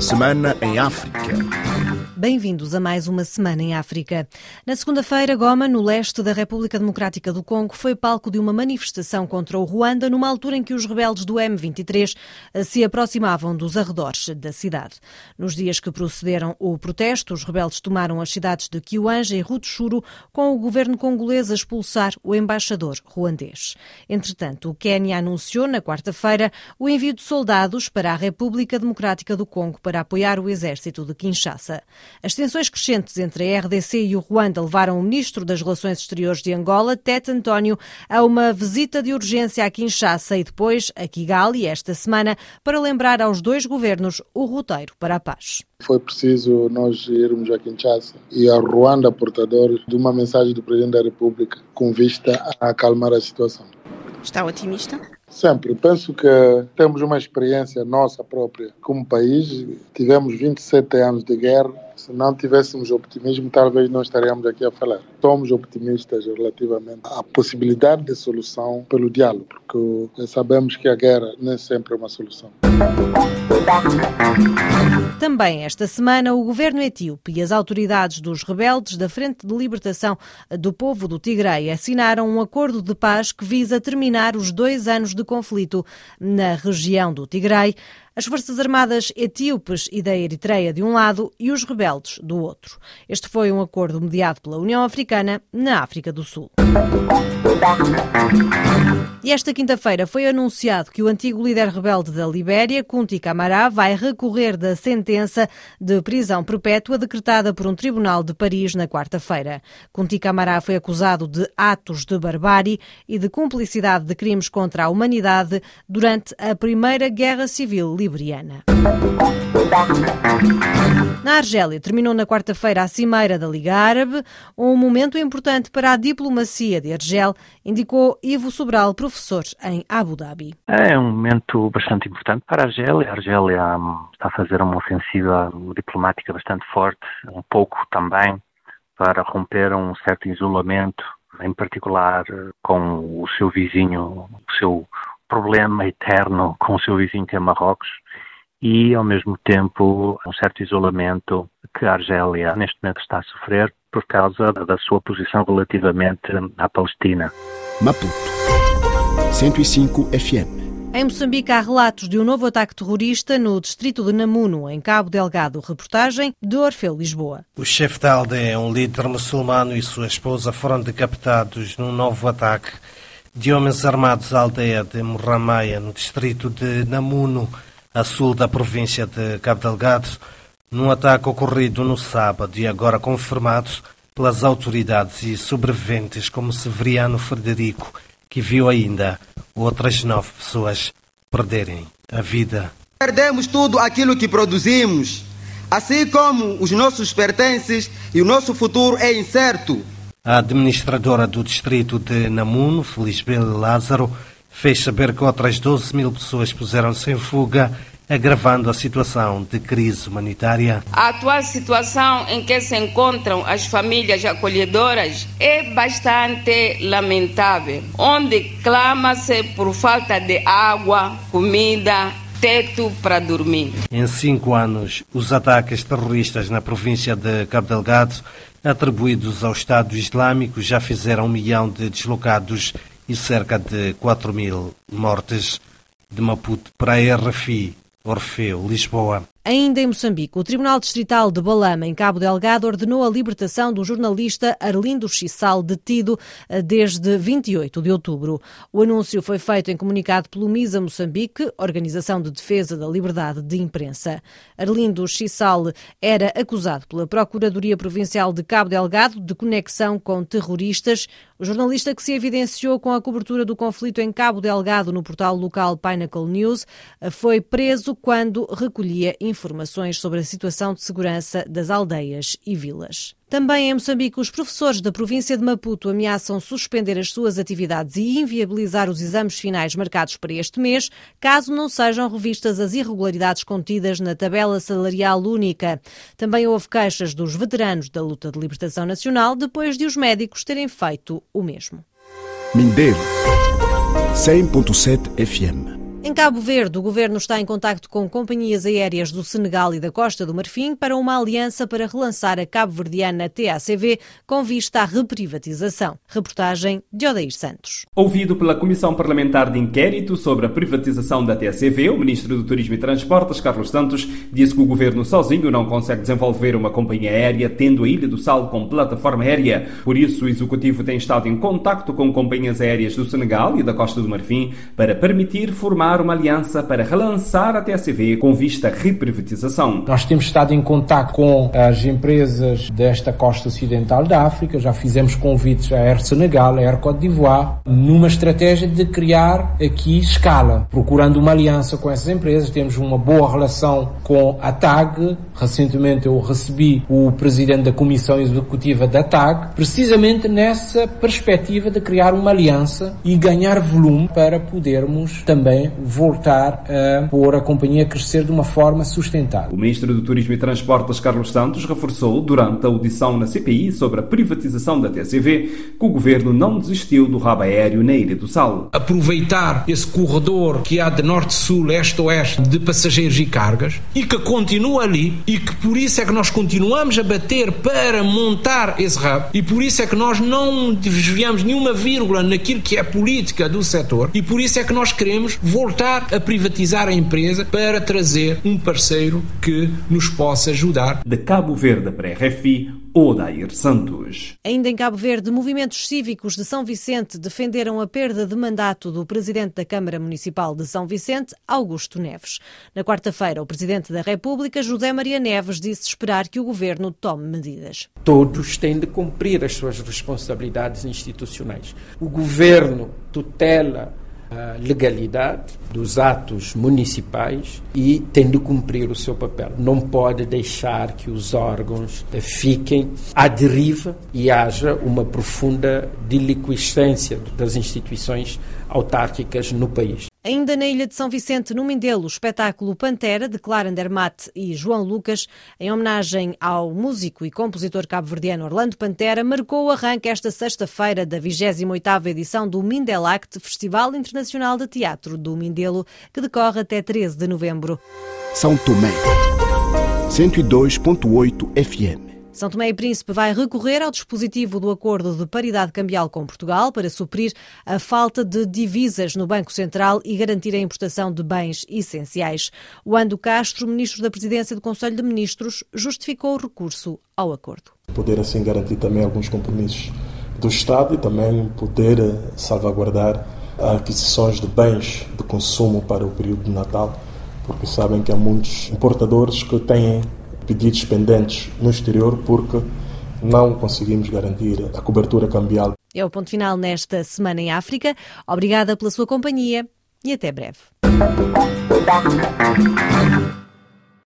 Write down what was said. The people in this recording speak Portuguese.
Semana em África. Bem-vindos a mais uma semana em África. Na segunda-feira, Goma, no leste da República Democrática do Congo, foi palco de uma manifestação contra o Ruanda, numa altura em que os rebeldes do M23 eh, se aproximavam dos arredores da cidade. Nos dias que procederam o protesto, os rebeldes tomaram as cidades de Kiwanja e Rutshuru, com o governo congolês a expulsar o embaixador ruandês. Entretanto, o Quênia anunciou na quarta-feira o envio de soldados para a República Democrática do Congo para apoiar o exército de Kinshasa. As tensões crescentes entre a RDC e o Ruanda levaram o ministro das Relações Exteriores de Angola, Tete António, a uma visita de urgência a Kinshasa e depois a Kigali esta semana para lembrar aos dois governos o roteiro para a paz. Foi preciso nós irmos a Kinshasa e a Ruanda portador de uma mensagem do Presidente da República com vista a acalmar a situação. Está otimista? Sempre. Penso que temos uma experiência nossa própria como país. Tivemos 27 anos de guerra se não tivéssemos optimismo, talvez não estaríamos aqui a falar. Somos optimistas relativamente à possibilidade de solução pelo diálogo, porque sabemos que a guerra nem sempre é uma solução. Também esta semana, o governo etíope e as autoridades dos rebeldes da Frente de Libertação do Povo do Tigray assinaram um acordo de paz que visa terminar os dois anos de conflito na região do Tigray as Forças Armadas etíopes e da Eritreia de um lado e os rebeldes do outro. Este foi um acordo mediado pela União Africana na África do Sul. E esta quinta-feira foi anunciado que o antigo líder rebelde da Libéria, Kunti Camará, vai recorrer da sentença de prisão perpétua decretada por um tribunal de Paris na quarta-feira. Kunti Camará foi acusado de atos de barbárie e de cumplicidade de crimes contra a humanidade durante a Primeira Guerra Civil Liberiana. Na Argélia, terminou na quarta-feira a Cimeira da Liga Árabe, um momento importante para a diplomacia de Argel, indicou Ivo Sobral, professor em Abu Dhabi. É um momento bastante importante para a Argélia. A Argélia hum, está a fazer uma ofensiva diplomática bastante forte, um pouco também para romper um certo isolamento, em particular com o seu vizinho, o seu problema eterno com o seu vizinho que é Marrocos e, ao mesmo tempo, um certo isolamento que a Argélia neste momento está a sofrer por causa da sua posição relativamente à Palestina. Maputo 105 FM em Moçambique há relatos de um novo ataque terrorista no distrito de Namuno, em Cabo Delgado. Reportagem de Orfeu Lisboa. O chefe da aldeia, um líder muçulmano e sua esposa foram decapitados num novo ataque de homens armados à aldeia de Morramaia, no distrito de Namuno, a sul da província de Cabo Delgado, num ataque ocorrido no sábado e agora confirmado pelas autoridades e sobreviventes como Severiano Frederico, que viu ainda outras nove pessoas perderem a vida. Perdemos tudo aquilo que produzimos, assim como os nossos pertences e o nosso futuro é incerto. A administradora do distrito de Namuno, Felisbel Lázaro, fez saber que outras 12 mil pessoas puseram-se em fuga, agravando a situação de crise humanitária. A atual situação em que se encontram as famílias acolhedoras é bastante lamentável, onde clama-se por falta de água, comida, teto para dormir. Em cinco anos, os ataques terroristas na província de Cabo Delgado atribuídos ao Estado Islâmico já fizeram um milhão de deslocados e cerca de 4 mil mortes. De Maputo para a RFI, Orfeu, Lisboa. Ainda em Moçambique, o Tribunal Distrital de Balama, em Cabo Delgado, ordenou a libertação do jornalista Arlindo Chissal, detido eh, desde 28 de outubro. O anúncio foi feito em comunicado pelo MISA Moçambique, Organização de Defesa da Liberdade de Imprensa. Arlindo Chissal era acusado pela Procuradoria Provincial de Cabo Delgado de conexão com terroristas. O jornalista que se evidenciou com a cobertura do conflito em Cabo Delgado no portal local Pinnacle News eh, foi preso quando recolhia informações sobre a situação de segurança das aldeias e vilas. Também em Moçambique, os professores da província de Maputo ameaçam suspender as suas atividades e inviabilizar os exames finais marcados para este mês, caso não sejam revistas as irregularidades contidas na tabela salarial única. Também houve queixas dos veteranos da luta de libertação nacional depois de os médicos terem feito o mesmo. Mindelo 100.7 FM Em Cabo Verde, o governo está em contacto com companhias aéreas do Senegal e da Costa do Marfim para uma aliança para relançar a cabo-verdiana TACV com vista à reprivatização. Reportagem de Odair Santos. Ouvido pela Comissão Parlamentar de Inquérito sobre a privatização da TACV, o ministro do Turismo e Transportes, Carlos Santos, disse que o governo sozinho não consegue desenvolver uma companhia aérea tendo a Ilha do Sal como plataforma aérea. Por isso, o executivo tem estado em contacto com companhias aéreas do Senegal e da Costa do Marfim para permitir formar uma aliança para relançar a TSV com vista à reprivatização. Nós temos estado em contato com as empresas desta costa ocidental da África, já fizemos convites à Air Senegal, à Air Côte d'Ivoire, numa estratégia de criar aqui escala, procurando uma aliança com essas empresas. Temos uma boa relação com a TAG. Recentemente eu recebi o presidente da comissão executiva da TAG, precisamente nessa perspectiva de criar uma aliança e ganhar volume para podermos também voltar a pôr a companhia a crescer de uma forma sustentável. O ministro do Turismo e Transportes, Carlos Santos, reforçou durante a audição na CPI sobre a privatização da TCV que o governo não desistiu do rabo aéreo na Ilha do Sal. Aproveitar esse corredor que há de norte-sul, este-oeste, de passageiros e cargas e que continua ali e que por isso é que nós continuamos a bater para montar esse rabo e por isso é que nós não desviamos nenhuma vírgula naquilo que é política do setor e por isso é que nós queremos voltar voltar a privatizar a empresa para trazer um parceiro que nos possa ajudar. De Cabo Verde para a RFI, Odair Santos. Ainda em Cabo Verde, movimentos cívicos de São Vicente defenderam a perda de mandato do presidente da Câmara Municipal de São Vicente, Augusto Neves. Na quarta-feira, o presidente da República, José Maria Neves, disse esperar que o governo tome medidas. Todos têm de cumprir as suas responsabilidades institucionais. O governo tutela a legalidade dos atos municipais e tem de cumprir o seu papel. Não pode deixar que os órgãos fiquem à deriva e haja uma profunda deliquescência das instituições autárquicas no país. Ainda na Ilha de São Vicente, no Mindelo, o espetáculo Pantera, de Clara Andermatt e João Lucas, em homenagem ao músico e compositor cabo-verdiano Orlando Pantera, marcou o arranque esta sexta-feira da 28ª edição do Mindelact, Festival Internacional de Teatro do Mindelo, que decorre até 13 de novembro. São Tomé, 102.8 FM. São Tomé e Príncipe vai recorrer ao dispositivo do acordo de paridade cambial com Portugal para suprir a falta de divisas no Banco Central e garantir a importação de bens essenciais. O Ando Castro, ministro da Presidência do Conselho de Ministros, justificou o recurso ao acordo. Poder assim garantir também alguns compromissos do Estado e também poder eh, salvaguardar aquisições de bens de consumo para o período de Natal, porque sabem que há muitos importadores que têm pedidos pendentes no exterior porque não conseguimos garantir a cobertura cambial. É o ponto final nesta Semana em África. Obrigada pela sua companhia e até breve.